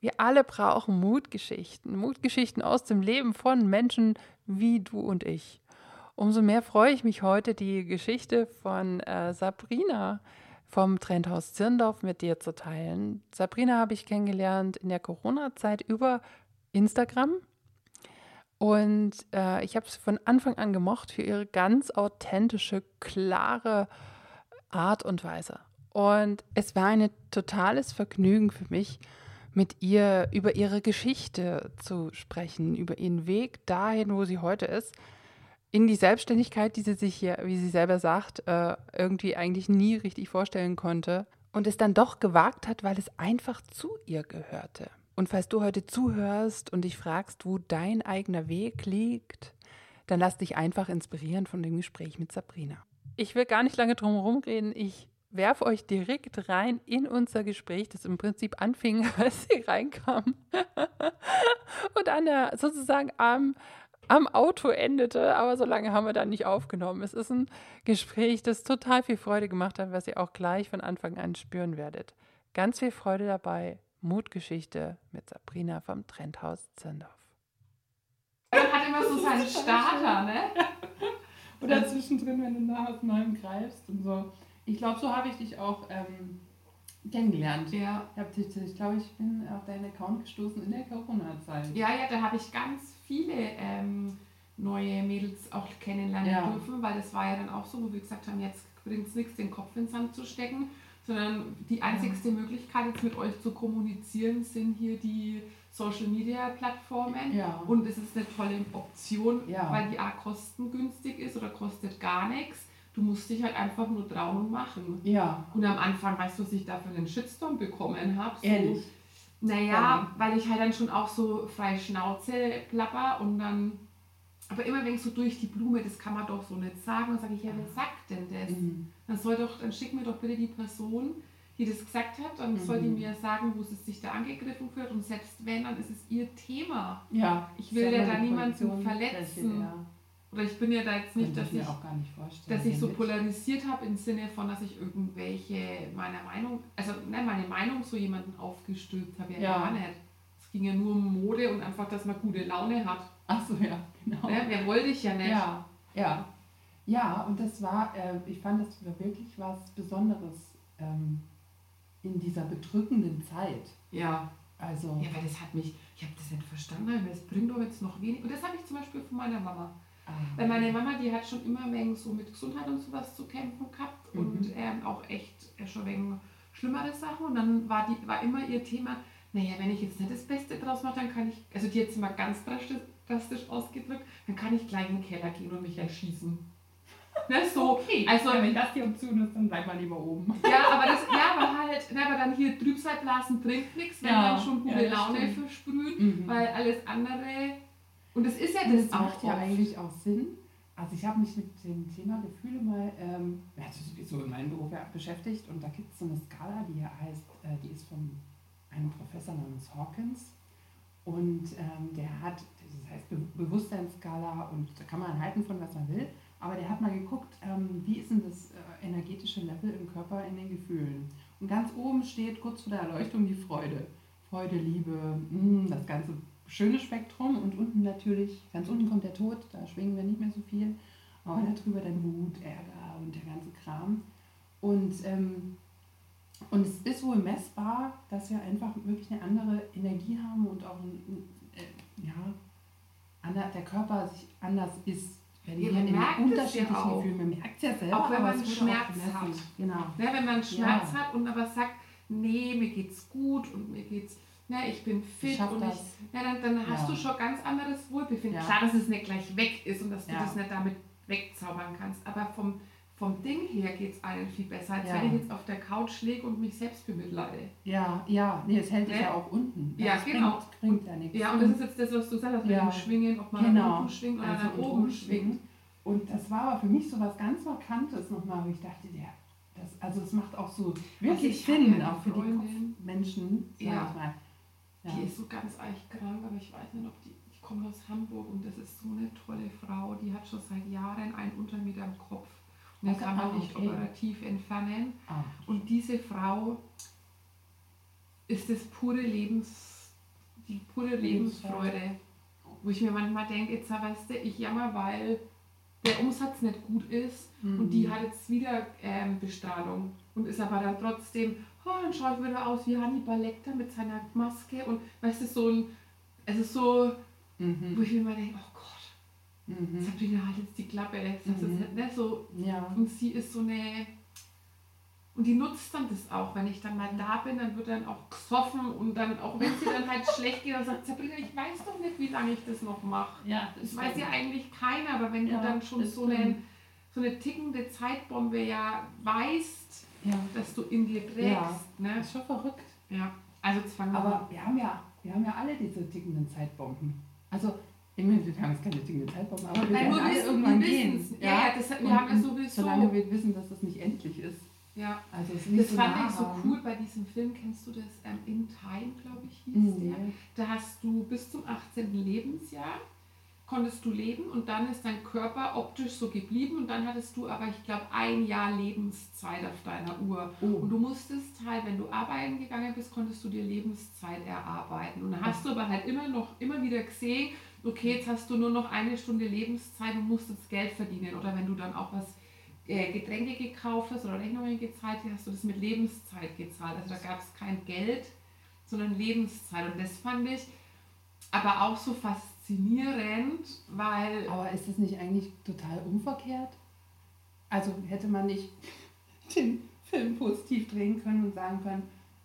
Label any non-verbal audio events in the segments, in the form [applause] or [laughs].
Wir alle brauchen Mutgeschichten, Mutgeschichten aus dem Leben von Menschen wie du und ich. Umso mehr freue ich mich heute, die Geschichte von äh, Sabrina vom Trendhaus Zirndorf mit dir zu teilen. Sabrina habe ich kennengelernt in der Corona-Zeit über Instagram. Und äh, ich habe es von Anfang an gemocht für ihre ganz authentische, klare Art und Weise. Und es war ein totales Vergnügen für mich, mit ihr über ihre Geschichte zu sprechen, über ihren Weg dahin, wo sie heute ist, in die Selbstständigkeit, die sie sich hier, wie sie selber sagt, äh, irgendwie eigentlich nie richtig vorstellen konnte und es dann doch gewagt hat, weil es einfach zu ihr gehörte. Und falls du heute zuhörst und dich fragst, wo dein eigener Weg liegt, dann lass dich einfach inspirieren von dem Gespräch mit Sabrina. Ich will gar nicht lange drum herum reden. Ich werfe euch direkt rein in unser Gespräch, das im Prinzip anfing, [laughs] als sie reinkam [laughs] und an der, sozusagen am, am Auto endete. Aber so lange haben wir dann nicht aufgenommen. Es ist ein Gespräch, das total viel Freude gemacht hat, was ihr auch gleich von Anfang an spüren werdet. Ganz viel Freude dabei. Mutgeschichte mit Sabrina vom Trendhaus Zirndorf. Man hat immer so seinen Starter, ne? [laughs] Oder zwischendrin, wenn du nach was Neuem greifst und so. Ich glaube, so habe ich dich auch ähm, kennengelernt. Ja. Ich, ich glaube, ich bin auf deinen Account gestoßen in der Corona-Zeit. Ja, ja, da habe ich ganz viele ähm, neue Mädels auch kennenlernen ja. dürfen, weil das war ja dann auch so, wo wir gesagt haben, jetzt bringt es nichts, den Kopf ins Sand zu stecken, sondern die einzigste ja. Möglichkeit, jetzt mit euch zu kommunizieren, sind hier die Social Media Plattformen. Ja. Und es ist eine tolle Option, weil die A kostengünstig ist oder kostet gar nichts. Du musst dich halt einfach nur trauen und machen. Ja. Und am Anfang, weißt du, was ich da für einen Shitstorm bekommen habe? So, Ehrlich? Naja, ähm. weil ich halt dann schon auch so frei Schnauze plapper und dann, aber immer wenn ich so durch die Blume, das kann man doch so nicht sagen, dann sage ich, ja, wer sagt denn das? Mhm. Dann soll doch, dann schick mir doch bitte die Person, die das gesagt hat, dann mhm. soll die mhm. mir sagen, wo sie sich da angegriffen fühlt und selbst wenn, dann ist es ihr Thema. Ja. Ich will ja da niemanden verletzen. Ja. Oder ich bin ja da jetzt nicht, dass ich, dass ich so polarisiert habe im Sinne von, dass ich irgendwelche meiner Meinung, also ne, meine Meinung so jemanden aufgestülpt habe, ja, ja gar nicht. Es ging ja nur um Mode und einfach, dass man gute Laune hat. Ach so, ja, genau. Ne, wer wollte ich ja nicht. Ja, ja. Ja, und das war, äh, ich fand, das wirklich was Besonderes ähm, in dieser bedrückenden Zeit. Ja. Also. Ja, weil das hat mich, ich habe das nicht verstanden, weil es bringt doch jetzt noch wenig. Und das habe ich zum Beispiel von meiner Mama. Weil meine Mama, die hat schon immer wegen so mit Gesundheit und sowas zu kämpfen gehabt mhm. und ähm, auch echt äh, schon wegen schlimmere Sachen. Und dann war, die, war immer ihr Thema, naja, wenn ich jetzt nicht das Beste draus mache, dann kann ich, also die jetzt mal ganz drastisch, drastisch ausgedrückt, dann kann ich gleich in den Keller gehen und mich erschießen. Ne, so, okay. also, ja, wenn das die Option ist, dann bleib mal lieber oben. Ja, aber das, ja, aber halt, ne, aber dann hier Trübsalblasen bringt nichts, wenn ja, man schon gute ja, Laune stimmt. versprüht, mhm. weil alles andere und es ist ja das, das macht ja eigentlich auch Sinn. Also ich habe mich mit dem Thema Gefühle mal ähm, so in meinem Beruf ja, beschäftigt und da gibt es so eine Skala, die heißt, äh, die ist von einem Professor namens Hawkins und ähm, der hat, das heißt Be Bewusstseinsskala und da kann man halten von was man will, aber der hat mal geguckt, ähm, wie ist denn das äh, energetische Level im Körper in den Gefühlen. Und ganz oben steht kurz vor der Erleuchtung die Freude. Freude, Liebe, mh, mm, das ganze schönes Spektrum und unten natürlich, ganz unten kommt der Tod, da schwingen wir nicht mehr so viel, aber darüber dann Wut, Ärger und der ganze Kram. Und, ähm, und es ist wohl messbar, dass wir einfach wirklich eine andere Energie haben und auch ein, äh, ja, der Körper sich anders ist. Wenn ja, man merkt unterschiedlichen ja Gefühlen, man merkt es ja selber, auch wenn man Schmerz hat. Genau. Ja, wenn man Schmerz ja. hat und aber sagt, nee, mir geht's gut und mir geht's ja, ich bin fit ich und ich, ja, dann, dann hast du schon ganz anderes Wohlbefinden. Ja. Klar, dass es nicht gleich weg ist und dass du ja. das nicht damit wegzaubern kannst, aber vom, vom Ding her geht es allen viel besser, als wenn ich jetzt auf der Couch lege und mich selbst bemitleide. Ja, ja, nee, es hält dich ja auch unten. Ja, das genau. Bringt, bringt ja nichts. Ja, und das ist jetzt das, was du sagst, mit dem Schwingen, ob man genau. nach unten schwingt oder also nach oben schwingt. Und das war aber für mich so was ganz Markantes nochmal, wo ich dachte, ja, das, also es macht auch so wirklich also Sinn, auch für die Kopfmenschen, sag ja. ich mal ja. Die ist so ganz eichkrank, aber ich weiß nicht, ob die. Ich komme aus Hamburg und das ist so eine tolle Frau. Die hat schon seit Jahren einen Untermeter im Kopf. Und den kann man nicht okay. operativ entfernen. Ah. Und diese Frau ist das pure Lebens, die pure Lebensfreude. Wo ich mir manchmal denke, jetzt weißt du, ich jammer, weil der Umsatz nicht gut ist Mhm. und die hat jetzt wieder ähm, Bestrahlung und ist aber dann trotzdem, oh, dann schaut wieder aus wie Hannibal Lecter mit seiner Maske und weißt du, so ein, es ist so, wo Mhm. ich mir immer denke, oh Gott, Mhm. Sabrina hat jetzt die Klappe, das ist Mhm. nicht, ne, so, Ja. und sie ist so eine, und die nutzt dann das auch, wenn ich dann mal da bin, dann wird dann auch gesoffen und dann, auch wenn sie dann halt [laughs] schlecht geht, dann sagt Sabrina, ich weiß doch nicht, wie lange ich das noch mache. Ja, Das weiß ja eigentlich keiner, aber wenn Ja, du dann schon das so, einen, so eine tickende Zeitbombe ja weißt, Ja. dass du in dir trägst. Ja. Ne? Das ist schon verrückt. Ja. Also wir Aber wir haben ja, wir haben ja alle diese tickenden Zeitbomben. Also, ich meine, wir haben jetzt keine tickenden Zeitbomben, aber wir Nein, werden alle irgendwann gehen. Ja, ja, das- wir Und- haben und sowieso- Solange wir wissen, dass das nicht endlich ist. Ja. Also es nicht Das so fand nah ich so cool bei diesem Film. Kennst du das? Ähm, In Time, glaube ich, hieß Mhm. der. Da hast du bis zum 18. Lebensjahr konntest du leben und dann ist dein Körper optisch so geblieben und dann hattest du aber, ich glaube, ein Jahr Lebenszeit auf deiner Uhr. Oh. Und du musstest halt, wenn du arbeiten gegangen bist, konntest du dir Lebenszeit erarbeiten. Und dann hast du aber halt immer noch, immer wieder gesehen, okay, jetzt hast du nur noch eine Stunde Lebenszeit und musst jetzt Geld verdienen. Oder wenn du dann auch was äh, Getränke gekauft hast oder Rechnungen gezahlt hast, hast du das mit Lebenszeit gezahlt. Also da gab es kein Geld, sondern Lebenszeit. Und das fand ich aber auch so faszinierend, weil Aber ist das nicht eigentlich total umverkehrt? Also hätte man nicht [laughs] den Film positiv drehen können und sagen können,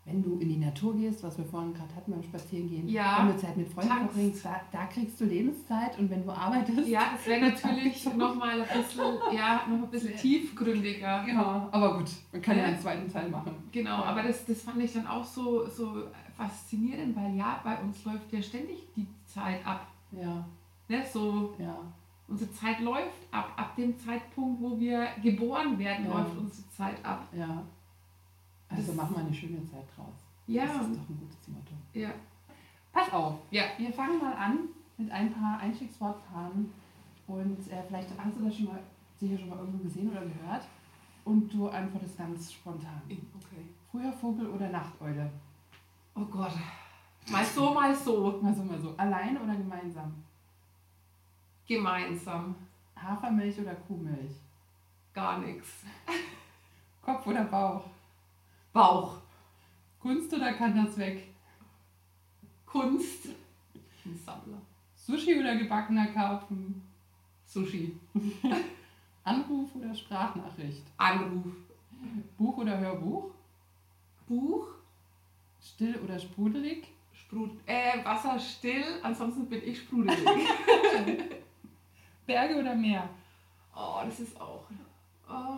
wenn du in die Natur gehst, was wir vorhin gerade hatten beim Spazierengehen, Ja, wenn du Zeit mit Freunden tankst. verbringst, da, da kriegst du Lebenszeit und wenn du arbeitest. ja, das wäre [laughs] natürlich nochmal ein bisschen, ja, noch ein bisschen tiefgründiger. Ja, aber gut, man kann ja Ja. einen zweiten Teil machen. Genau, Ja. aber das, das fand ich dann auch so, so faszinierend, weil ja, bei uns läuft ja ständig die Zeit ab. Ja, Ne? So, ja. unsere Zeit läuft ab. Ab dem Zeitpunkt, wo wir geboren werden, Ja. läuft unsere Zeit ab. Ja. Also Das- mach mal eine schöne Zeit draus. Ja, Das ist doch ein gutes Motto. ja. Pass auf, Ja. wir fangen mal an mit ein paar Einstiegswortpaaren. Und äh, vielleicht hast du das schon mal, sicher schon mal irgendwo gesehen oder gehört. Und du antwortest ganz spontan. Okay. Früher Vogel oder Nachteule? Oh Gott. Mal so, mal so. Mal so, mal so. Allein oder gemeinsam? Gemeinsam. Hafermilch oder Kuhmilch? Gar nichts. Kopf oder Bauch? Bauch. Kunst oder kann das weg? Kunst. Ein Sammler. Sushi oder gebackener Karpfen? Sushi. [laughs] Anruf oder Sprachnachricht? Anruf. Buch oder Hörbuch? Buch. Still oder sprudelig? Sprud äh, Wasser still, ansonsten bin ich sprudelig. [laughs] Berge oder Meer? oh, das ist auch. Oh,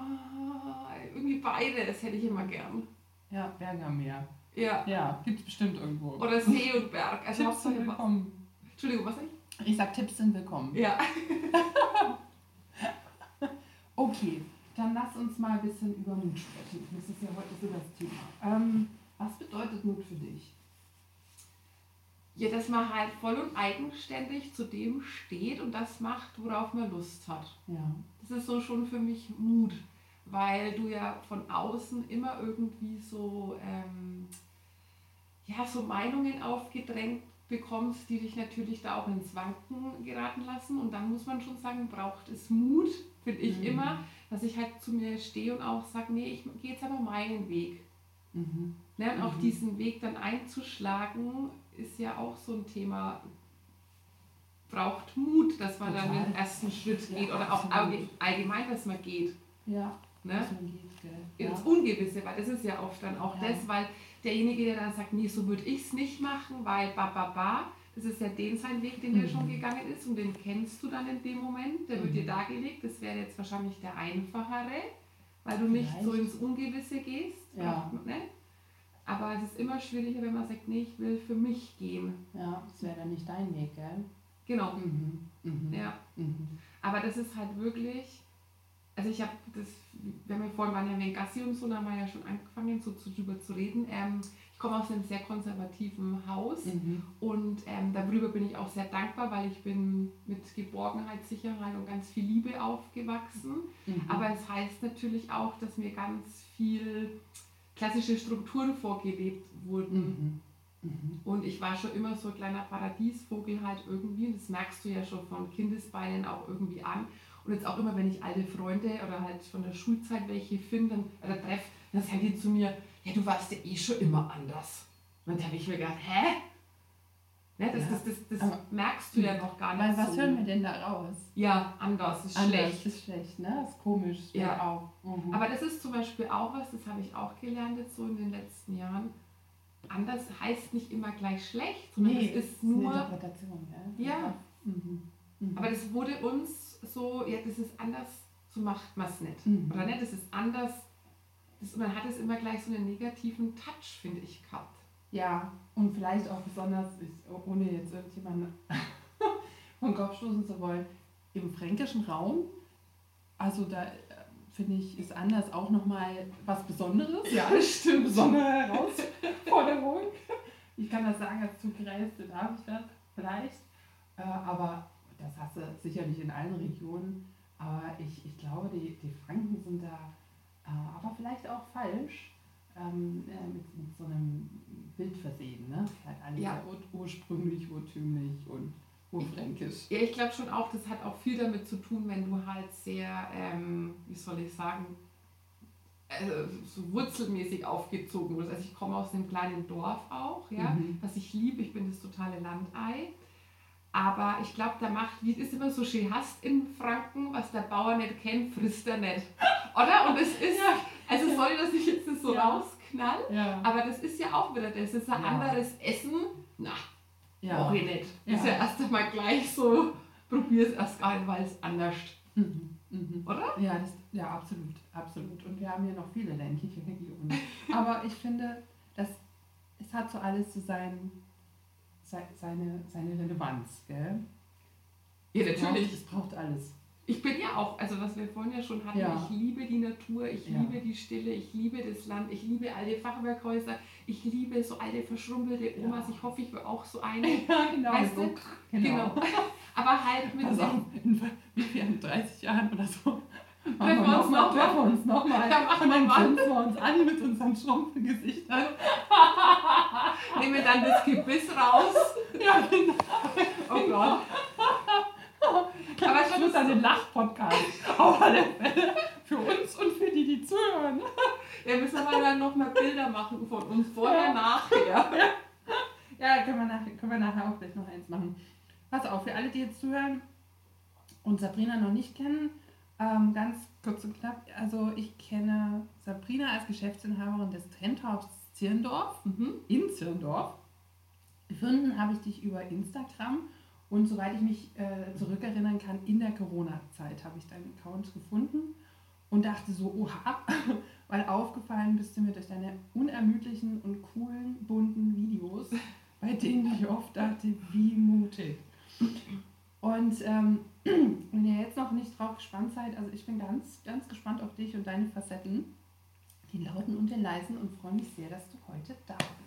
irgendwie beides hätte ich immer gern. Ja, Berge am Meer. Ja. Ja, gibt's bestimmt irgendwo. Oder See und Berg. Also Tipps sind Hauptsache was. willkommen. Entschuldigung, was ich? Ich sag, Tipps sind willkommen. Ja. [laughs] Okay, dann lass uns mal ein bisschen über Mut sprechen. Das ist ja heute so das Thema. Ähm, was bedeutet Mut für dich? Ja, dass man halt voll und eigenständig zu dem steht und das macht, worauf man Lust hat. Ja. Das ist so schon für mich Mut, weil du ja von außen immer irgendwie so, ähm, ja, so Meinungen aufgedrängt bekommst, die dich natürlich da auch ins Wanken geraten lassen. Und dann muss man schon sagen, braucht es Mut, finde ich Mhm. immer, dass ich halt zu mir stehe und auch sage, nee, ich gehe jetzt aber meinen Weg. Mhm. Ne? Und auch Mhm. diesen Weg dann einzuschlagen, ist ja auch so ein Thema, braucht Mut, dass man dann Total. den ersten Schritt Ja, geht oder auch absolut. allge- allgemein, dass man geht. Ja, Ne? dass man geht, gell? Ins Ja. Ungewisse, weil das ist ja oft dann auch Ja. das, weil derjenige, der dann sagt, nee, so würde ich es nicht machen, weil ba, ba, ba, das ist ja den sein Weg, den Mhm. schon gegangen ist und den kennst du dann in dem Moment, der wird Mhm. dir dargelegt, das wäre jetzt wahrscheinlich der einfachere, weil du nicht so Vielleicht. ins Ungewisse gehst. Ja. Ne? Aber es ist immer schwieriger, wenn man sagt, nee, ich will für mich gehen. Ja, das wäre dann nicht dein Weg, gell? Genau. Mhm. Mhm. Ja. Mhm. Aber das ist halt wirklich, also ich habe das, wir haben ja vorhin waren ja in den Gassi und so, da haben wir ja schon angefangen, so zu, drüber zu reden. Ähm, ich komme aus einem sehr konservativen Haus Mhm. und ähm, darüber bin ich auch sehr dankbar, weil ich bin mit Geborgenheit, Sicherheit und ganz viel Liebe aufgewachsen. Mhm. Aber es heißt natürlich auch, dass mir ganz viel klassische Strukturen vorgelebt wurden. Mhm. Mhm. Und ich war schon immer so ein kleiner Paradiesvogel halt irgendwie. Und das merkst du ja schon von Kindesbeinen auch irgendwie an. Und jetzt auch immer, wenn ich alte Freunde oder halt von der Schulzeit welche finde oder treffe, dann sagen die zu mir, ja, du warst ja eh schon immer anders. Und dann habe ich mir gedacht, hä? Ne, das, ja. das, das, das merkst du ja noch gar nicht. Weil was so. hören wir denn da raus? Ja, anders ist anders schlecht. ist schlecht, ne? Das ist komisch. Ja. Auch. Mhm. Aber das ist zum Beispiel auch was, das habe ich auch gelernt jetzt so in den letzten Jahren. Anders heißt nicht immer gleich schlecht, sondern nee, es ist nur. Eine Interpretation, ja. ja. Mhm. Mhm. Aber das wurde uns so, ja, das ist anders, so macht man es nicht. Mhm. Oder ne, das ist anders. Das, man hat es immer gleich so einen negativen Touch, finde ich, gehabt. Ja, und vielleicht auch besonders, ohne jetzt irgendjemanden [laughs] vom Kopf stoßen zu wollen, im fränkischen Raum, also da äh, finde ich, ist anders auch nochmal was Besonderes. Ja, stimmt. Besondere Herausforderung. Ich kann das sagen, als Zugreiste darf ich das vielleicht. Äh, aber das hast du sicherlich in allen Regionen. Aber ich, ich glaube, die, die Franken sind da äh, aber vielleicht auch falsch ähm, mit, mit so einem Bild versehen. Ne? Halt alles ja. ur ursprünglich, urtümlich und urfränkisch. Ja, ich glaube schon auch, das hat auch viel damit zu tun, wenn du halt sehr, ähm, wie soll ich sagen, äh, so wurzelmäßig aufgezogen wurdest. Also ich komme aus einem kleinen Dorf auch, ja, mhm. was ich liebe, ich bin das totale Landei. Aber ich glaube, da macht, wie es ist immer so schön hast in Franken, was der Bauer nicht kennt, frisst er nicht. [laughs] Oder? Und es ist, also sorry, dass ich jetzt das so ja. Rausknall, ja. aber das ist ja auch wieder das. Das ist ein ja. anderes Essen. Na, ja. brauche ich nicht. Ja. Ist ja erst einmal gleich so, probier es erst gar nicht, weil es anders. Mhm. Mhm. Oder? Ja, das, ja, absolut, absolut. Und wir haben hier noch viele ländliche Regionen. [laughs] aber ich finde, dass es hat so alles zu sein, seine, seine Relevanz, gell? Ja, natürlich. Es braucht alles ich bin ja auch, also was wir vorhin ja schon hatten, ja. ich liebe die Natur, ich ja. liebe die Stille, ich liebe das Land, ich liebe alte Fachwerkhäuser, ich liebe so alte verschrumpelte Omas, ja. ich hoffe, ich will auch so eine. [laughs] Ja, genau. Weißt du? genau. genau. [laughs] Aber halt mit also in, in 30 Jahren oder so. Treffen wir uns nochmal. Treffen wir uns nochmal. Und dann grinsen wir uns an mit unseren Schrumpfgesichtern. [laughs] Nehmen wir dann das Gebiss raus. Ja, genau. Oh Gott. Aber es wird dann ein Lach-Podcast. [laughs] Auf alle Fälle. Für uns und für die, die zuhören. Ja, müssen wir dann nochmal Bilder machen von uns vorher, ja. nachher. [laughs] Ja, ja können, wir nachher, können wir nachher auch gleich noch eins machen. Pass auf, für alle, die jetzt zuhören und Sabrina noch nicht kennen, ähm, ganz kurz und knapp. Also ich kenne Sabrina als Geschäftsinhaberin des Trendhauses Zirndorf, mhm. in Zirndorf. Gefunden habe ich dich über Instagram und soweit ich mich äh, zurückerinnern kann, in der Corona-Zeit habe ich deinen Account gefunden und dachte so, oha, [laughs] weil aufgefallen bist du mir durch deine unermüdlichen und coolen, bunten Videos, bei denen ich oft dachte, wie mutig. Und ähm, [clears throat] wenn ihr jetzt noch nicht drauf gespannt seid, also ich bin ganz, ganz gespannt auf dich und deine Facetten, die lauten und den leisen und freue mich sehr, dass du heute da bist.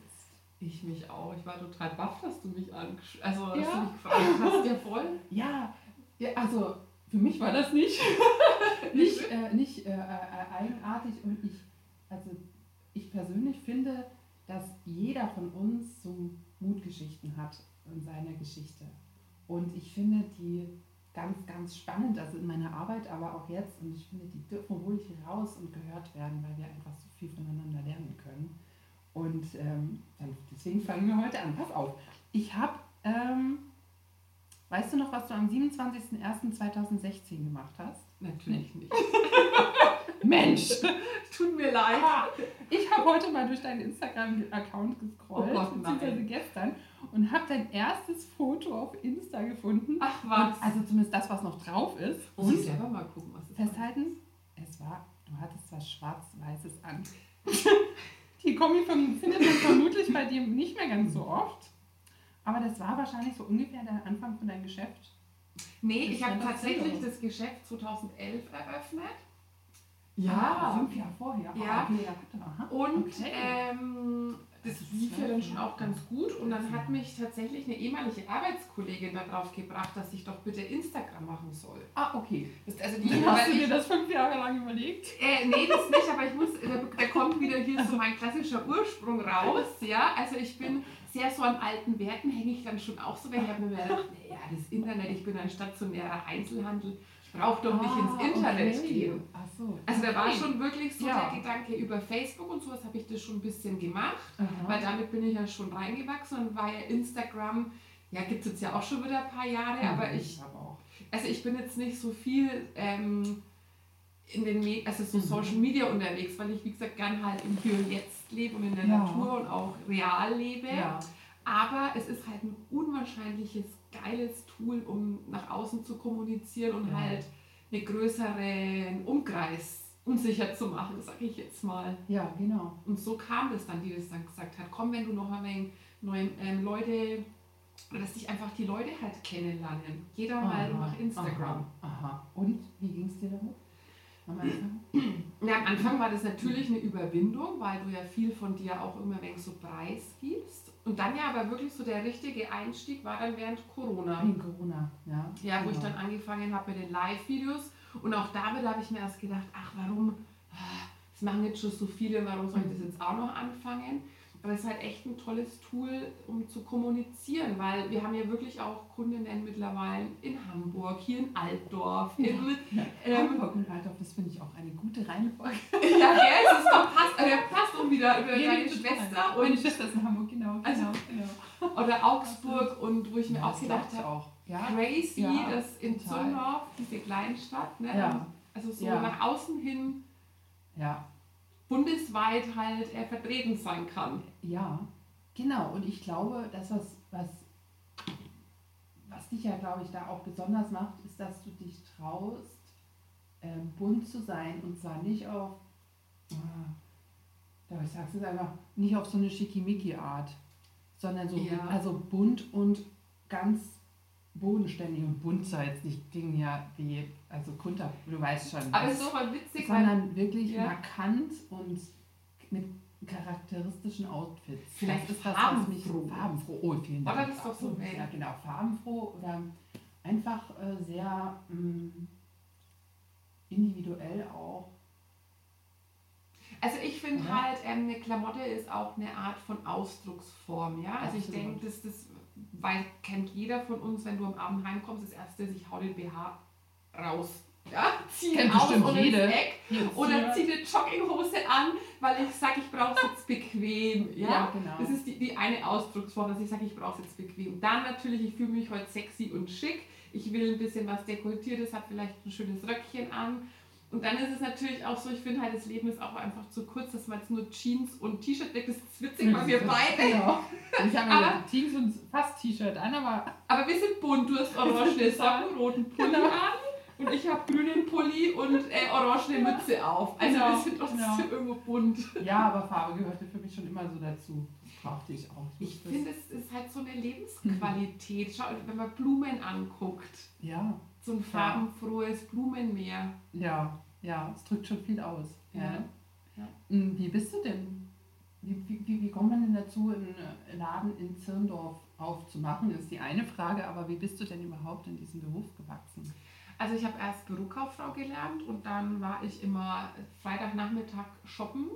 Ich mich auch. Ich war total baff, dass du mich angesch also, dass ja. du mich gefragt hast. Ja, voll. Ja. ja, also für mich war das nicht, [laughs] nicht, äh, nicht äh, äh, eigenartig und ich, also ich persönlich finde, dass jeder von uns so Mutgeschichten hat in seiner Geschichte. Und ich finde die ganz, ganz spannend, also in meiner Arbeit, aber auch jetzt. Und ich finde, die dürfen ruhig raus und gehört werden, weil wir einfach so viel voneinander lernen können. Und ähm, dann, deswegen fangen wir heute an. Pass auf. Ich habe, ähm, weißt du noch, was du am 27.01.2016 gemacht hast? Natürlich nicht. [laughs] Mensch, tut mir leid. Ich habe heute mal durch deinen Instagram-Account gescrollt, oh beziehungsweise gestern, und habe dein erstes Foto auf Insta gefunden. Ach was. Und also zumindest das, was noch drauf ist. Und ich selber mal gucken, was es Festhalten, es war, du hattest was Schwarz-Weißes an. [laughs] Die Kombi findet man vermutlich bei dir nicht mehr ganz so oft. Aber das war wahrscheinlich so ungefähr der Anfang von deinem Geschäft. Nee, ich habe tatsächlich das Geschäft 2011 eröffnet. Ja, ah, fünf Jahre vorher. Ja. Okay, ja Und okay. ähm, das lief ja dann schon auch ganz gut und dann hat mich tatsächlich eine ehemalige Arbeitskollegin darauf gebracht, dass ich doch bitte Instagram machen soll. Ah, okay. Also die, hast du dir das fünf Jahre lang überlegt? Äh, nee, das nicht, aber ich muss, da, da kommt wieder hier so mein klassischer Ursprung raus. Ja, also ich bin sehr so an alten Werten hänge ich dann schon auch so, weil ich habe mir gedacht, naja, das Internet, ich bin ein stationärer Einzelhandel, ich brauche doch nicht Ah, ins Internet okay. gehen. So. Also da war schon wirklich so Ja. der Gedanke über Facebook und sowas habe ich das schon ein bisschen gemacht, Aha. weil damit bin ich ja schon reingewachsen und war ja Instagram, ja gibt es jetzt ja auch schon wieder ein paar Jahre, aber ich, aber auch. also ich bin jetzt nicht so viel ähm, in den Me also so Mhm. Social Media unterwegs, weil ich wie gesagt gern halt im Hier und Jetzt lebe und in der Ja. Natur und auch real lebe. Ja. Aber es ist halt ein unwahrscheinliches, geiles Tool, um nach außen zu kommunizieren und Ja. halt einen größeren Umkreis unsicher zu machen, sage ich jetzt mal. ja, genau. Und so kam das dann, die das dann gesagt hat, komm, wenn du noch ein wenig neue ähm, Leute, dass dich einfach die Leute halt kennenlernen. Jeder mal nach Instagram. Aha, aha. Und wie ging es dir damit? Am Anfang? [clears throat] Ja, am Anfang war das natürlich eine Überwindung, weil du ja viel von dir auch immer wenn so preisgibst. Und dann ja aber wirklich so der richtige Einstieg war dann während Corona. Wegen Corona, ja. Ja, wo ich genau. dann angefangen habe mit den Live-Videos. Und auch damit habe ich mir erst gedacht, ach warum, ah, das machen jetzt schon so viele, warum soll ich das jetzt auch noch anfangen? Aber es ist halt echt ein tolles Tool, um zu kommunizieren, weil wir haben ja wirklich auch Kundinnen mittlerweile in Hamburg, hier in Altdorf, in, Ja, ähm, Hamburg und Altdorf, das finde ich auch eine gute Reihenfolge. [laughs] ja, gell, es ist doch passt, also passt auch wieder über Ja, deine. Schwester Meine und, Schwester ist in Hamburg, genau. Also- genau, genau. oder Augsburg und wo ich mir Ja, auch das gedacht habe. Ja, crazy, Ja, dass in total. Zündorf, diese Kleinstadt, ne, Ja. also so Ja. nach außen hin ja, bundesweit halt er vertreten sein kann. ja, genau. Und ich glaube, das, was, was, was dich ja, glaube ich, da auch besonders macht, ist, dass du dich traust, ähm, bunt zu sein und zwar nicht auf, ja, ich sag's jetzt einfach, nicht auf so eine Schickimicki-Art, sondern so, Ja. also bunt und ganz bodenständig und bunt soll jetzt nicht klingen ja wie, also kunter, du weißt schon. Aber es ist voll witzig, weil sondern wirklich Ja. markant und mit charakteristischen Outfits. Vielleicht das ist das, was mich farbenfroh. Oh, vielen Dank. das ist doch so. Ja, genau, farbenfroh oder einfach äh, sehr mh, individuell auch. Also ich finde Ja. halt, ähm, eine Klamotte ist auch eine Art von Ausdrucksform, ja. Also ich denke, das, das weil, kennt jeder von uns, wenn du am Abend heimkommst, das erste ist, ich hau den BH raus. Ja, zieh ihn Kennt aus und ins. Eck. Oder zieh eine Jogginghose an, weil ich sage, ich brauche es jetzt bequem. Ja? Ja, genau. Das ist die, die eine Ausdrucksform, dass ich sage, ich brauche es jetzt bequem. Dann natürlich, ich fühle mich heute sexy und schick. Ich will ein bisschen was Dekolletiertes, habe vielleicht ein schönes Röckchen an. Und dann ist es natürlich auch so, ich finde halt, das Leben ist auch einfach zu kurz, dass man jetzt nur Jeans und T-Shirt deckt. Das ist witzig, weil wir beide. Genau. Ich habe Aber- ja Jeans und fast T-Shirt an, aber Aber wir sind bunt. Du hast orangene [laughs] Socken, roten Pulli Genau. an. Und ich habe grünen Pulli und äh, orangene Mütze auf. Also Genau, wir sind trotzdem genau. irgendwo bunt. ja, aber Farbe gehörte für mich schon immer so dazu. Brauchte ich auch. Ich Das- finde, es ist halt so eine Lebensqualität. Schau, wenn man Blumen anguckt, Ja, so ein farbenfrohes Blumenmeer. ja, ja, es drückt schon viel aus. Ja. Ja. Hm, Wie bist du denn? Wie, wie, wie, kommt man denn dazu, einen Laden in Zirndorf aufzumachen? Das ist die eine Frage, aber wie bist du denn überhaupt in diesen Beruf gewachsen? Also ich habe erst Bürokauffrau gelernt und dann war ich immer Freitagnachmittag shoppen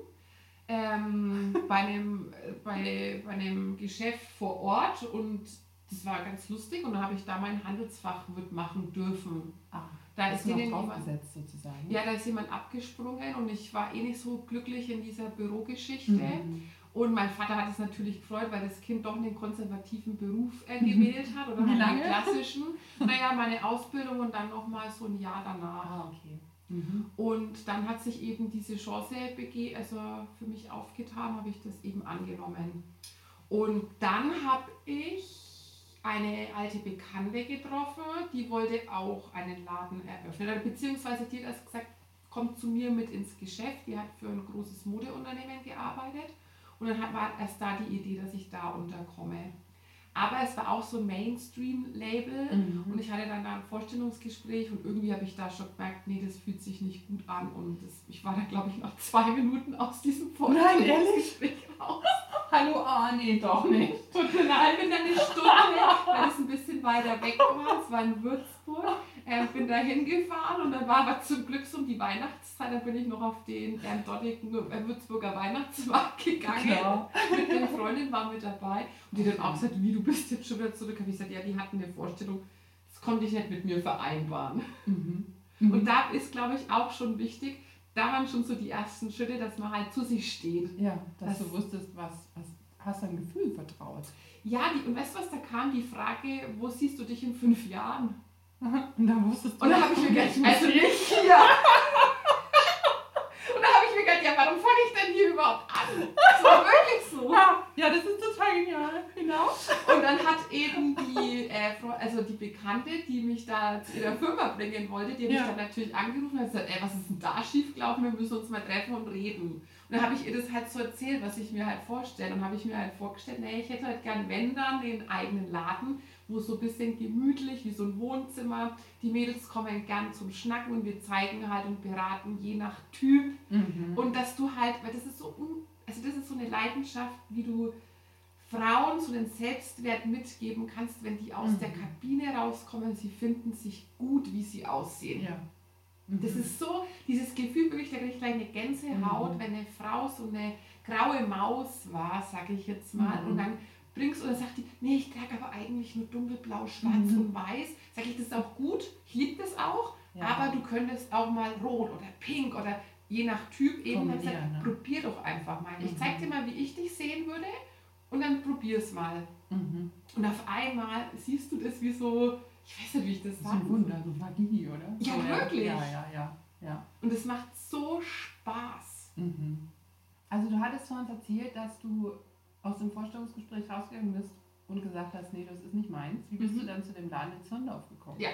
ähm, [laughs] bei, einem, äh, bei, bei einem Geschäft vor Ort und das war ganz lustig und dann habe ich da mein Handelsfach mitmachen dürfen. Ah, Da ist denen jemand, sozusagen. ja, da ist jemand abgesprungen und ich war eh nicht so glücklich in dieser Bürogeschichte. Mhm. Und mein Vater hat es natürlich gefreut, weil das Kind doch einen konservativen Beruf äh, gewählt hat oder halt einen klassischen. Naja, meine Ausbildung und dann nochmal so ein Jahr danach. Ah, okay. Mhm. Und dann hat sich eben diese Chance also für mich aufgetan, habe ich das eben angenommen. Und dann habe ich eine alte Bekannte getroffen, die wollte auch einen Laden eröffnen. Beziehungsweise die hat gesagt, kommt zu mir mit ins Geschäft. Die hat für ein großes Modeunternehmen gearbeitet. Und dann war erst da die Idee, dass ich da unterkomme. Aber es war auch so ein Mainstream-Label. Mhm. Und ich hatte dann da ein Vorstellungsgespräch und irgendwie habe ich da schon gemerkt, nee, das fühlt sich nicht gut an. Und das, ich war da, glaube ich, nach zwei Minuten aus diesem Nein, ehrlich? Vorstellungsgespräch raus. [laughs] Hallo, ah, nee, doch nicht. Tut mir leid, bin dann eine Stunde, weil es ein bisschen weiter weg war. Es war in Würzburg. Äh, bin da hingefahren und dann war aber zum Glück so um die Weihnachtszeit, da bin ich noch auf den ähm, dortigen äh, Würzburger Weihnachtsmarkt gegangen. Klar. mit der Freundin war mit dabei und die dann auch gesagt, wie, du bist jetzt schon wieder zurück. Habe ich gesagt, ja, die hatten eine Vorstellung, das konnte ich nicht mit mir vereinbaren. Mhm. Und da ist, glaube ich, auch schon wichtig, da waren schon so die ersten Schritte, dass man halt zu sich steht. Ja, dass Das- du wusstest, was, was hast dein Gefühl vertraut. Ja, die, und weißt du was, da kam die Frage, wo siehst du dich in fünf Jahren? [laughs] Und dann wusstest du. Und dann habe ich mir gedacht, also ich- nicht hier. Und dann habe ich mir gedacht, ja, warum fange ich denn hier überhaupt an? Das war wirklich so. [laughs] Ja, das ist total genial. Genau. Und dann hat eben die, äh, also die Bekannte, die mich da zu ihrer Firma bringen wollte, die hat Ja. mich dann natürlich angerufen und hat gesagt, ey, was ist denn da schiefgelaufen? Wir müssen uns mal treffen und reden. Und dann habe ich ihr das halt so erzählt, was ich mir halt vorstelle. Und habe ich mir halt vorgestellt, nee, ich hätte halt gern, wenn dann, den eigenen Laden, wo es so ein bisschen gemütlich, wie so ein Wohnzimmer. Die Mädels kommen gern zum Schnacken und wir zeigen halt und beraten je nach Typ. Mhm. Und dass du halt, weil das ist so, un, also das ist so eine Leidenschaft, wie du Frauen so den Selbstwert mitgeben kannst, wenn die aus Mhm. der Kabine rauskommen, sie finden sich gut, wie sie aussehen. ja. Mhm. Das ist so, dieses Gefühl, wirklich, da kriege ich gleich eine Gänsehaut, Mhm. wenn eine Frau so eine graue Maus war, sage ich jetzt mal, Mhm. und dann bringst oder sagt die, nee, ich trage aber eigentlich nur dunkelblau, schwarz Mhm. und weiß. Sage ich, das ist auch gut, ich liebe das auch, Ja. aber du könntest auch mal rot oder pink oder je nach Typ eben dann gesagt, ne? probier doch einfach mal. Ich Mhm. zeig dir mal, wie ich dich sehen würde und dann probier's mal. Mhm. Und auf einmal siehst du das wie so, ich weiß nicht, wie ich das Das ist ein. Wunder, so Magie, oder? Ja, so, wirklich. Ja, ja, ja. ja. Und es macht so Spaß. Mhm. Also du hattest vorhin erzählt, dass du aus dem Vorstellungsgespräch rausgegangen bist und gesagt hast, nee, das ist nicht meins. Wie bist Mhm. du dann zu dem Laden in Zirndorf gekommen? Ja.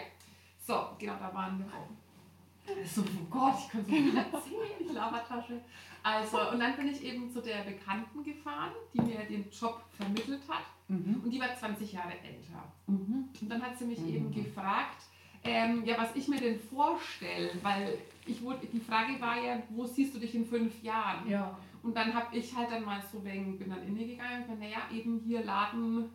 So, genau, da waren wir auch. So, oh Gott, ich kann so viel erzählen, die Labertasche. Also, und dann bin ich eben zu der Bekannten gefahren, die mir den Job vermittelt hat. Mhm. Und die war 20 Jahre älter. Mhm. Und dann hat sie mich Mhm. eben gefragt, ähm, ja, was ich mir denn vorstelle, weil ich wurde, die Frage war ja, wo siehst du dich in fünf Jahren? Ja. Und dann habe ich halt dann mal so wegen, bin dann inne gegangen und bin, naja, eben hier Laden,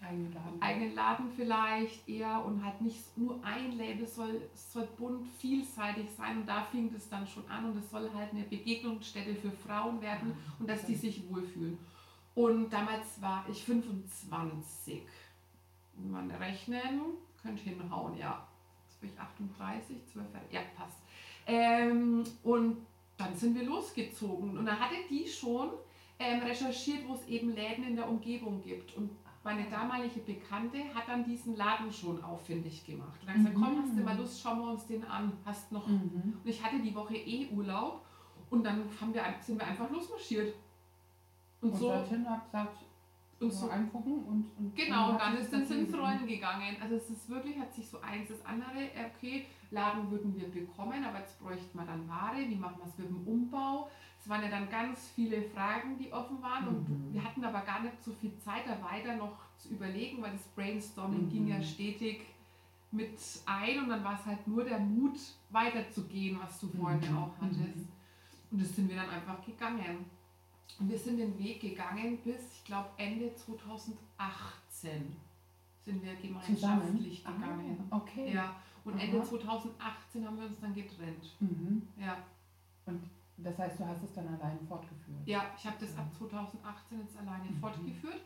Eingeladen. eigenen Laden vielleicht eher und halt nicht nur ein Label, soll, es soll bunt, vielseitig sein und da fing das dann schon an und es soll halt eine Begegnungsstätte für Frauen werden und dass die sich wohlfühlen. Und damals war ich 25. Wenn man rechnen, könnte hinhauen, ja. Jetzt bin ich 38, 12 Jahre, ja, passt. Ähm, und dann sind wir losgezogen und dann hatte die schon ähm, recherchiert, wo es eben Läden in der Umgebung gibt. Und meine damalige Bekannte hat dann diesen Laden schon auffindig gemacht. Und dann gesagt, Mhm. komm, hast du mal Lust, schauen wir uns den an. Hast noch. Mhm. Und ich hatte die Woche eh Urlaub und dann haben wir, sind wir einfach losmarschiert. Und, Und so. dorthin hat gesagt, Und so angucken und, und Genau, und dann ist dann ergeben. Rollen gegangen. Also es ist wirklich, hat sich so eins das andere, äh, okay, Laden würden wir bekommen, aber jetzt bräuchten wir dann Ware, wie machen wir es mit dem Umbau? Es waren ja dann ganz viele Fragen, die offen waren und Mhm. wir hatten aber gar nicht so viel Zeit, da weiter noch zu überlegen, weil das Brainstorming Mhm. ging ja stetig mit ein und dann war es halt nur der Mut, weiterzugehen, was du vorhin Mhm. auch hattest. Mhm. Und das sind wir dann einfach gegangen. Und wir sind den Weg gegangen bis, ich glaube, Ende 2018 sind wir gemeinschaftlich Zusammen? gegangen. Ah, okay. Ja, und Aha. Ende 2018 haben wir uns dann getrennt. Mhm. Ja, Das heißt, du hast es dann alleine fortgeführt. ja ich habe das ab 2018 jetzt alleine Mhm. fortgeführt.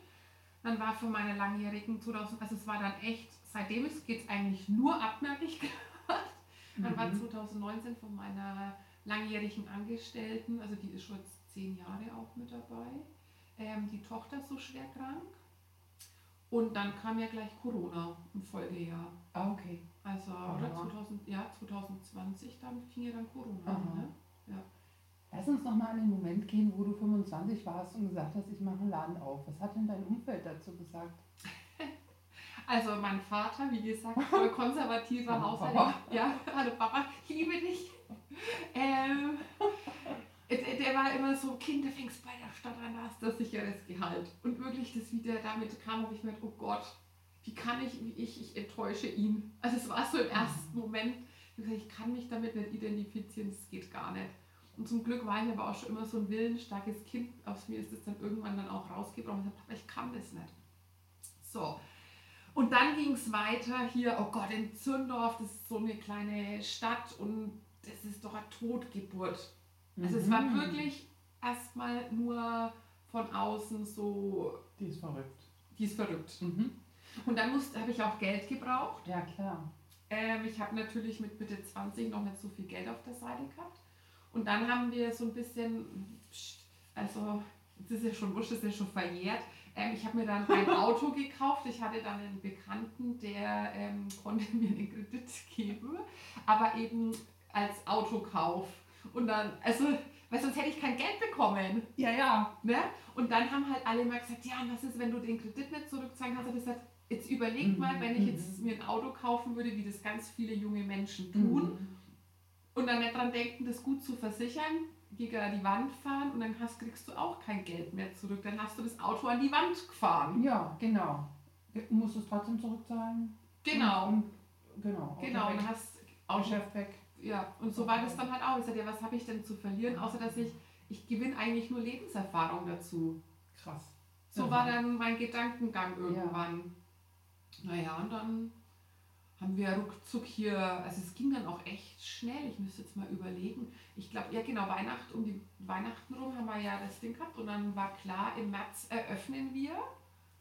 Dann war für meine langjährigen 2000, also es war dann echt, seitdem geht es eigentlich nur ab, merke ich [laughs] gerade. Dann war Mhm. 2019 von meiner langjährigen Angestellten, also die ist schon jetzt zehn Jahre auch mit dabei, ähm, die Tochter so schwer krank. Und dann kam ja gleich Corona im Folgejahr. Ah, okay. Also, Aha. oder 2000, ja, 2020, dann fing ja dann Corona an. Ne? Lass uns noch mal an den Moment gehen, wo du 25 warst und gesagt hast, ich mache einen Laden auf. Was hat denn dein Umfeld dazu gesagt? [laughs] Also mein Vater, wie gesagt, voll konservativer [laughs] Haushalt. Ja, hallo Papa, ich liebe dich. Ähm, der, der war immer so, Kind, du fängst bei der Stadt an, da hast du ein sicheres Gehalt. Und wirklich, das wieder damit kam, habe ich mir gedacht, oh Gott, wie kann ich, wie ich, ich enttäusche ihn. Also es war so im ersten Moment, ich, kann mich damit nicht identifizieren, das geht gar nicht. Und zum Glück war ich aber auch schon immer so ein willensstarkes Kind. Aus mir ist es dann irgendwann dann auch rausgebrochen. Ich habe ich kann das nicht. So. Und dann ging es weiter hier, oh Gott, in Zürndorf, das ist so eine kleine Stadt und das ist doch eine Totgeburt. Also es war Mhm. wirklich erstmal nur von außen so, Die ist verrückt. die ist verrückt. Mhm. Und dann musste- habe ich auch Geld gebraucht. Ja, klar. Ähm, ich habe natürlich mit Mitte 20 noch nicht so viel Geld auf der Seite gehabt. Und dann haben wir so ein bisschen, also das ist ja schon wurscht, das ist ja schon verjährt. Ähm, ich habe mir dann ein [laughs] Auto gekauft. Ich hatte dann einen Bekannten, der ähm, konnte mir einen Kredit geben, aber eben als Autokauf. Und dann, also, weil sonst hätte ich kein Geld bekommen. Ja, ja. Ne? Und dann haben halt alle mal gesagt, ja, und was ist, wenn du den Kredit nicht zurückzahlen kannst? Und ich gesagt, jetzt überleg Mhm, mal, wenn ich jetzt mhm. mir ein Auto kaufen würde, wie das ganz viele junge Menschen tun, Mhm. und dann nicht dran denken, das gut zu versichern, gegen die Wand fahren und dann hast, kriegst du auch kein Geld mehr zurück. Dann hast du das Auto an die Wand gefahren. Ja, genau. Du musst es trotzdem zurückzahlen. Genau, Und, genau. Auto genau. Und hast Auto, Geschäft weg. Ja, und so war das dann halt auch. Ich sagte, ja, was habe ich denn zu verlieren, außer dass ich, ich gewinne eigentlich nur Lebenserfahrung dazu. Krass. So Ja. war dann mein Gedankengang irgendwann. Naja, und dann haben wir ruckzuck hier, also es ging dann auch echt schnell, ich müsste jetzt mal überlegen. Ich glaube, ja genau, Weihnacht, um die Weihnachten rum haben wir ja das Ding gehabt und dann war klar, im März eröffnen wir.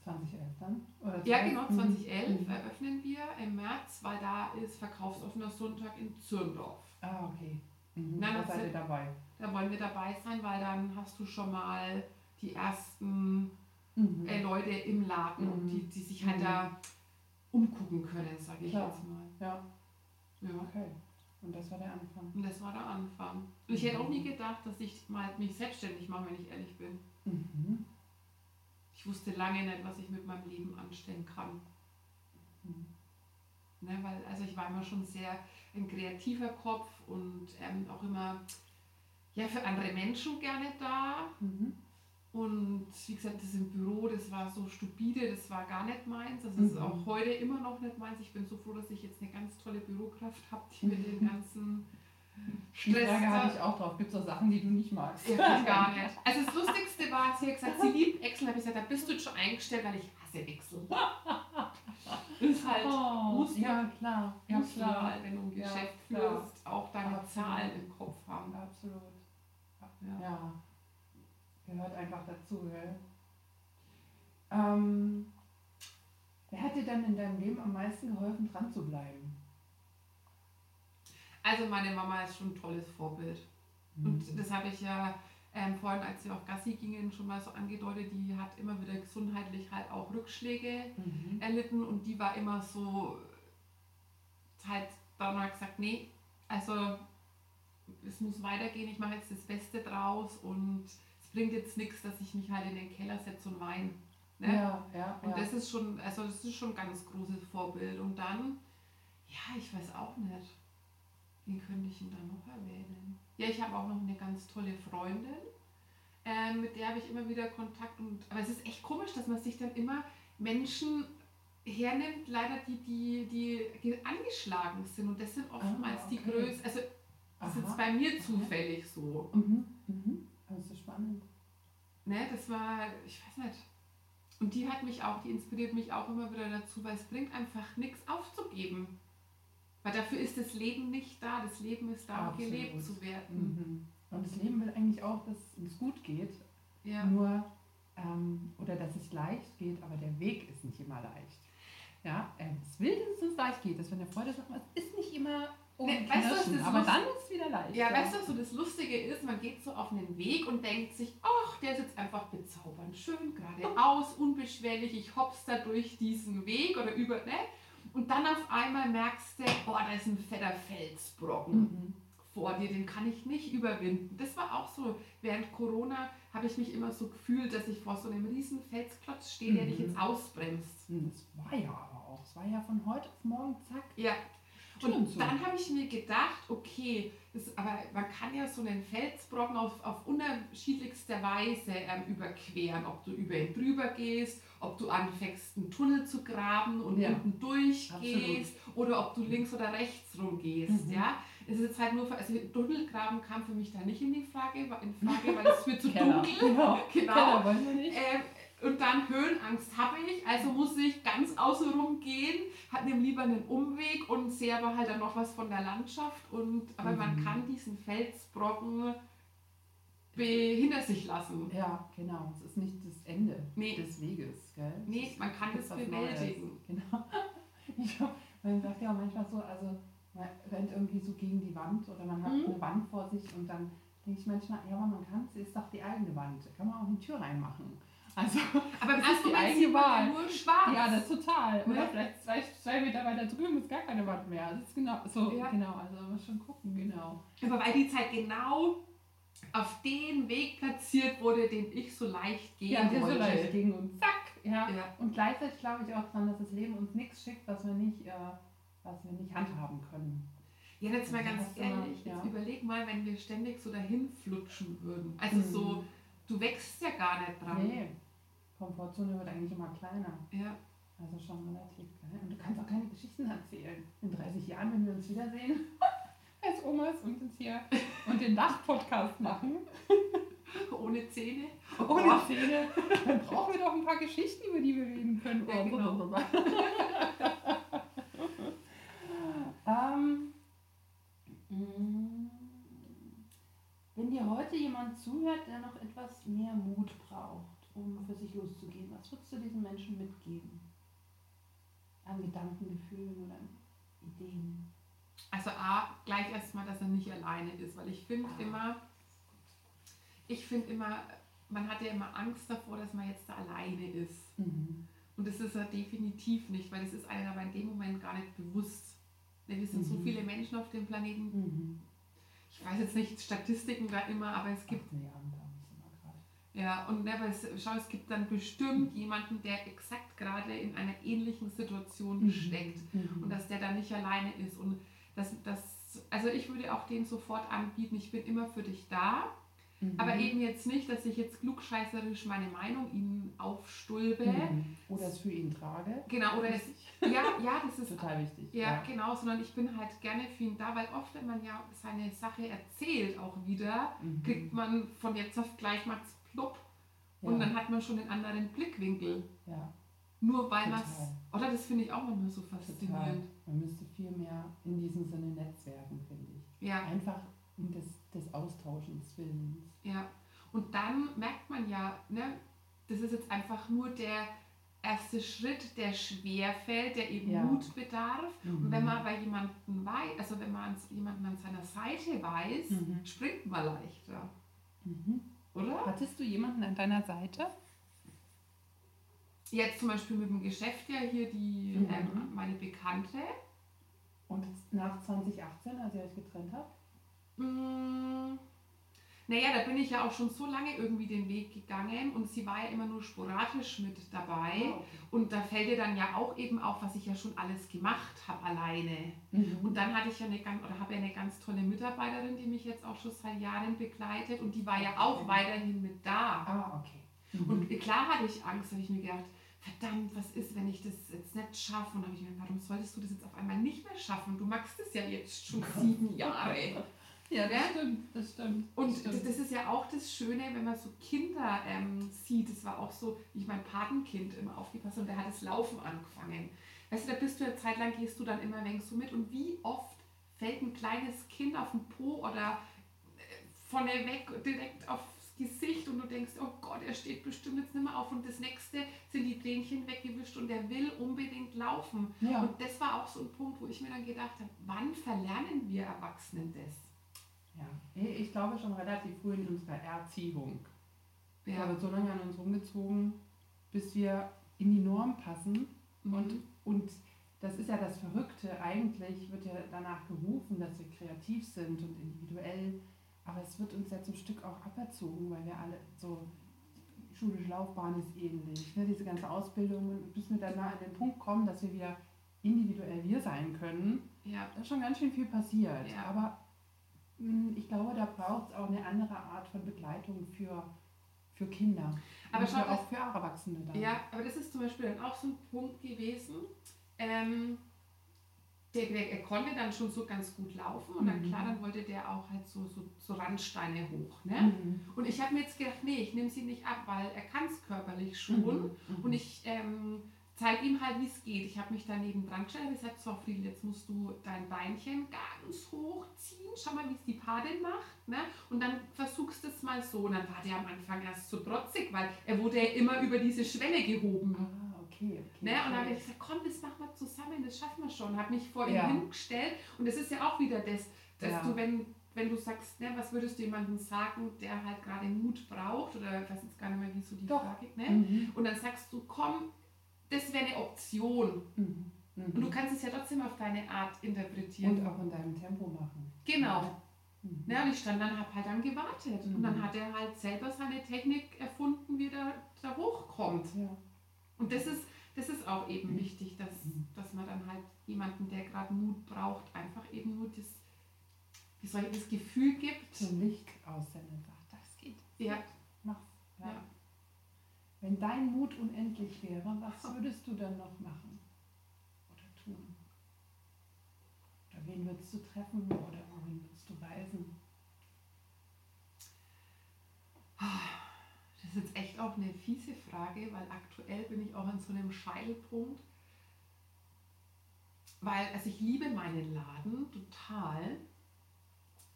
2011 dann? Oder Ja 12? genau, Mhm. 2011 Mhm. eröffnen wir im März, weil da ist verkaufsoffener Sonntag in Zürndorf. Ah, okay. Mhm. Nein, da seid ihr dabei. Da wollen wir dabei sein, weil dann hast du schon mal die ersten Mhm. äh, Leute im Laden, Mhm. die, die sich halt Mhm. da umgucken können, sage ich Klar. jetzt mal. Ja, Ja. okay. Und das war der Anfang. Und das war der Anfang. Und ich hätte auch nie gedacht, dass ich mal mich selbstständig mache, wenn ich ehrlich bin. Mhm. Ich wusste lange nicht, was ich mit meinem Leben anstellen kann. Mhm. Ne, weil, also ich war immer schon sehr ein kreativer Kopf und ähm, auch immer ja, für andere Menschen gerne da. Mhm. Und wie gesagt, das im Büro, das war so stupide, das war gar nicht meins. Das ist Mhm. auch heute immer noch nicht meins. Ich bin so froh, dass ich jetzt eine ganz tolle Bürokraft habe, die mit den [laughs] ganzen Die Stress Frage da- hatte ich auch drauf. Gibt es auch Sachen, die du nicht magst? Ja, gar [laughs] nicht. Also das Lustigste war, sie hat gesagt, sie liebt Excel. habe ich gesagt, da bist du schon eingestellt, weil ich hasse Excel. [laughs] ist halt, Oh, musst du- ja, klar. Ja, musst du klar. mal, wenn du ein Ja, Geschäft klar. führst, auch deine Absolut. Zahlen im Kopf haben. Absolut. Ja. Ja. Gehört einfach dazu, gell? Ähm, wer hat dir dann in deinem Leben am meisten geholfen, dran zu bleiben? Also meine Mama ist schon ein tolles Vorbild. Und das habe ich ja ähm, vorhin, als wir auf Gassi gingen, schon mal so angedeutet, die hat immer wieder gesundheitlich halt auch Rückschläge Mhm. erlitten und die war immer so halt dann hat gesagt, nee, also es muss weitergehen, ich mache jetzt das Beste draus und es bringt jetzt nichts, dass ich mich halt in den Keller setze und weine. Ne? Ja, ja, Und ja. das ist schon, also das ist schon ein ganz großes Vorbild. Und dann, ja, ich weiß auch nicht. Wen könnte ich denn da noch erwähnen? Ja, ich habe auch noch eine ganz tolle Freundin. Ähm, mit der habe ich immer wieder Kontakt. Und, aber es ist echt komisch, dass man sich dann immer Menschen hernimmt, leider die, die, die angeschlagen sind. Und das sind oftmals Ah, die okay. größten. Also das ist Aha. jetzt bei mir zufällig so. Mhm. Mhm. Das ist spannend. Ne, das war, ich weiß nicht. Und die hat mich auch, die inspiriert mich auch immer wieder dazu, weil es bringt einfach nichts aufzugeben. Weil dafür ist das Leben nicht da. Das Leben ist da, um gelebt zu werden. Mhm. Und das Leben will eigentlich auch, dass es uns gut geht. Ja. Nur, ähm, oder dass es leicht geht, aber der Weg ist nicht immer leicht. Ja, ähm, es will, dass es uns leicht geht, dass wir eine Freude sagen, es ist nicht immer ohne Ne, weißt du, Knirschen, das aber Lust- dann ist es wieder leicht. Ja, weißt du, was so das Lustige ist, man geht so auf einen Weg und denkt sich, ach, der ist jetzt einfach bezaubernd, schön geradeaus, unbeschwerlich, ich hops da durch diesen Weg oder über, ne? Und dann auf einmal merkst du, boah, da ist ein fetter Felsbrocken. Mhm. vor dir, den kann ich nicht überwinden. Das war auch so, während Corona habe ich mich immer so gefühlt, dass ich vor so einem riesen Felsklotz stehe, der Mhm. dich jetzt ausbremst. Hm, Das war ja aber auch. Es war ja von heute auf morgen, zack. Ja. Und zu. dann habe ich mir gedacht, okay, das, aber man kann ja so einen Felsbrocken auf, auf unterschiedlichste Weise ähm, überqueren. Ob du über ihn drüber gehst, ob du anfängst, einen Tunnel zu graben und Ja. unten durchgehst oder ob du links oder rechts rumgehst. Mhm. Ja? Es ist jetzt halt nur, also Tunnelgraben kam für mich da nicht in die Frage, in Frage weil es wird zu [laughs] dunkel. Genau. [laughs] Genau. Keller wollen wir nicht. Ähm, Und dann Höhenangst habe ich, also muss ich ganz außenrum gehen, hat nehme lieber einen Umweg und sehe aber halt dann noch was von der Landschaft. Und, aber Mhm. man kann diesen Felsbrocken hinter sich lassen. Ja, genau. Es ist nicht das Ende Nee. des Weges, gell? Nee, ist- man kann es bewältigen. Neues. [laughs] Genau. Ich man sagt ja auch manchmal so, also man rennt irgendwie so gegen die Wand oder man hat Mhm. eine Wand vor sich und dann denke ich manchmal, ja, aber man kann es, ist doch die eigene Wand. Da kann man auch eine Tür reinmachen. Also, Aber im Das ist ersten die Moment sieht man ja Wahl. nur schwarz. ja, das ist total. Oder Ne? vielleicht zwei, zwei Meter weiter drüben ist gar keine Wand mehr. Das ist genau so, Ja. genau. Also man muss schon gucken, genau. Aber weil die Zeit genau auf den Weg platziert wurde, den ich so leicht gehen Ja, der so wollte. leicht ging und zack. Ja. Ja. Und gleichzeitig glaube ich auch dran, dass das Leben uns nichts schickt, was wir nicht, äh, was wir nicht handhaben können. Ja, jetzt mal Also ganz ehrlich, ja. jetzt überleg mal, wenn wir ständig so dahin flutschen würden. Also Mhm. so, du wächst ja gar nicht dran. Nee, Komfortzone wird eigentlich immer kleiner. Ja. Also schon relativ geil. Und du kannst auch keine Geschichten erzählen. In 30 Jahren, wenn wir uns wiedersehen, [laughs] als Omas und uns hier und den Dach-Podcast machen, Ohne Zähne. ohne Boah. Szene, dann brauchen wir doch ein paar Geschichten, über die wir reden können. Ja, genau. [laughs] ähm, mh, wenn dir heute jemand zuhört, der noch etwas mehr Mut braucht, um für sich loszugehen, was würdest du diesen Menschen mitgeben? An Gedanken, Gefühlen oder Ideen? Also A, gleich erstmal, dass er nicht alleine ist, weil ich finde Ah. immer, ich finde immer, man hat ja immer Angst davor, dass man jetzt da alleine ist. Mhm. Und das ist er definitiv nicht, weil das ist einem aber in dem Moment gar nicht bewusst. Denn wir sind so Mhm. viele Menschen auf dem Planeten. Mhm. Ich weiß jetzt nicht Statistiken da immer, aber es gibt Acht Milliarden, glaube ich, sind wir gerade. Ja, und ne, aber es, schau, es gibt dann bestimmt jemanden, der exakt gerade in einer ähnlichen Situation steckt Mhm. und dass der da nicht alleine ist. Und das, das, also ich würde auch denen sofort anbieten, ich bin immer für dich da, Mhm. aber eben jetzt nicht, dass ich jetzt klugscheißerisch meine Meinung ihnen aufstulbe. Mhm. Oder es für ihn trage. Genau, oder es, ja, ja, das ist [laughs] Total wichtig. ja, genau, sondern ich bin halt gerne für ihn da, weil oft, wenn man ja seine Sache erzählt, auch wieder, Mhm. kriegt man von jetzt auf gleich macht's plopp und Ja. dann hat man schon einen anderen Blickwinkel. Ja, Nur weil Total. man oder das finde ich auch manchmal so total. faszinierend. Man müsste viel mehr in diesem Sinne netzwerken, finde ich. Ja, Einfach um des, des Austauschens Willens. ja. Und dann merkt man ja, ne, das ist jetzt einfach nur der erste Schritt, der schwer fällt, der eben Ja. Mut bedarf. Mhm. Und wenn man bei jemandem weiß, also wenn man jemanden an seiner Seite weiß, Mhm. springt man leichter, Mhm. Oder? Hattest du jemanden an deiner Seite? Jetzt zum Beispiel mit dem Geschäft ja hier die Mhm. ähm, meine Bekannte. Und nach 2018, als ihr euch getrennt habt? Mm, Naja, da bin ich ja auch schon so lange irgendwie den Weg gegangen und sie war ja immer nur sporadisch mit dabei. Ah, okay. Und da fällt dir dann ja auch eben auf, was ich ja schon alles gemacht habe alleine. Mhm. Und dann hatte ich ja eine ganz, oder habe ja eine ganz tolle Mitarbeiterin, die mich jetzt auch schon seit Jahren begleitet und die war ja auch weiterhin mit da. Ah, okay. Mhm. Und klar hatte ich Angst, habe ich mir gedacht, verdammt, was ist, wenn ich das jetzt nicht schaffe? Und habe ich mir gedacht, warum solltest du das jetzt auf einmal nicht mehr schaffen? Du magst es ja jetzt schon sieben Jahre. Ja, Gell? das stimmt, das stimmt. Und das stimmt. das ist ja auch das Schöne, wenn man so Kinder ähm, sieht. Das war auch so, wie ich mein Patenkind immer aufgepasst und der hat das Laufen angefangen. Weißt du, da bist du eine Zeit lang, gehst du dann immer ein so mit. Und wie oft fällt ein kleines Kind auf den Po oder äh, vorneweg direkt aufs Gesicht und du denkst, oh Gott, er steht bestimmt jetzt nicht mehr auf. Und das nächste sind die Tränchen weggewischt und der will unbedingt laufen. ja. Und das war auch so ein Punkt, wo ich mir dann gedacht habe, wann verlernen wir Erwachsenen das? Ja. Ich glaube schon relativ früh in unserer Erziehung. Ja. Da wird so lange an uns rumgezogen, bis wir in die Norm passen. Mhm. Und, und das ist ja das Verrückte. Eigentlich wird ja danach gerufen, dass wir kreativ sind und individuell. Aber es wird uns ja zum Stück auch aberzogen, weil wir alle so, schulische Laufbahn ist ähnlich. Ne? Diese ganze Ausbildung, bis wir dann mal an den Punkt kommen, dass wir wieder individuell wir sein können. ja. Da ist schon ganz schön viel passiert. Ja. Aber ich glaube, da braucht es auch eine andere Art von Begleitung für, für Kinder. Aber für, auch für Erwachsene dann. Ja, aber das ist zum Beispiel dann auch so ein Punkt gewesen. Ähm, der, der, er konnte dann schon so ganz gut laufen und dann Mhm. klar, dann wollte der auch halt so, so, so Randsteine hoch. Ne? Mhm. Und ich habe mir jetzt gedacht, nee, ich nehme sie nicht ab, weil er kann es körperlich schon. Mhm. Und ich ähm, zeige ihm halt, wie es geht. Ich habe mich daneben dran gestellt und gesagt, so Friedel, jetzt musst du dein Beinchen ganz hoch ziehen. Schau mal, wie es die Padin macht. Ne? Und dann versuchst du es mal so. Und dann war der am Anfang erst so trotzig, weil er wurde ja immer über diese Schwelle gehoben. Ah, okay, okay. Ne? Und dann habe ich gesagt, komm, das machen wir zusammen, das schaffen wir schon. Habe mich vor Ja. ihm hingestellt. Und das ist ja auch wieder das, dass Ja. du, wenn, wenn du sagst, ne, was würdest du jemandem sagen, der halt gerade Mut braucht, oder ich weiß jetzt gar nicht mehr, wie so die Doch. Frage, ne? Mhm. Und dann sagst du, komm, das wäre eine Option. Mhm. Mhm. Und du kannst es ja trotzdem auf deine Art interpretieren. und auch in deinem Tempo machen. Genau. Mhm. Ja, und ich stand dann, hab halt dann gewartet. Und Mhm. dann hat er halt selber seine Technik erfunden, wie er da hochkommt. Ja. Und das ist, das ist auch eben Mhm. wichtig, dass, Mhm. dass man dann halt jemanden, der gerade Mut braucht, einfach eben nur das, wie soll ich, das Gefühl gibt. Zum Licht aussenden und das geht. Ja. Mach's. Ja. Ja. Wenn dein Mut unendlich wäre, was würdest du dann noch machen oder tun? Oder wen würdest du treffen oder wohin würdest du reisen? Das ist jetzt echt auch eine fiese Frage, weil aktuell bin ich auch an so einem Scheitelpunkt. Weil, also ich liebe meinen Laden total,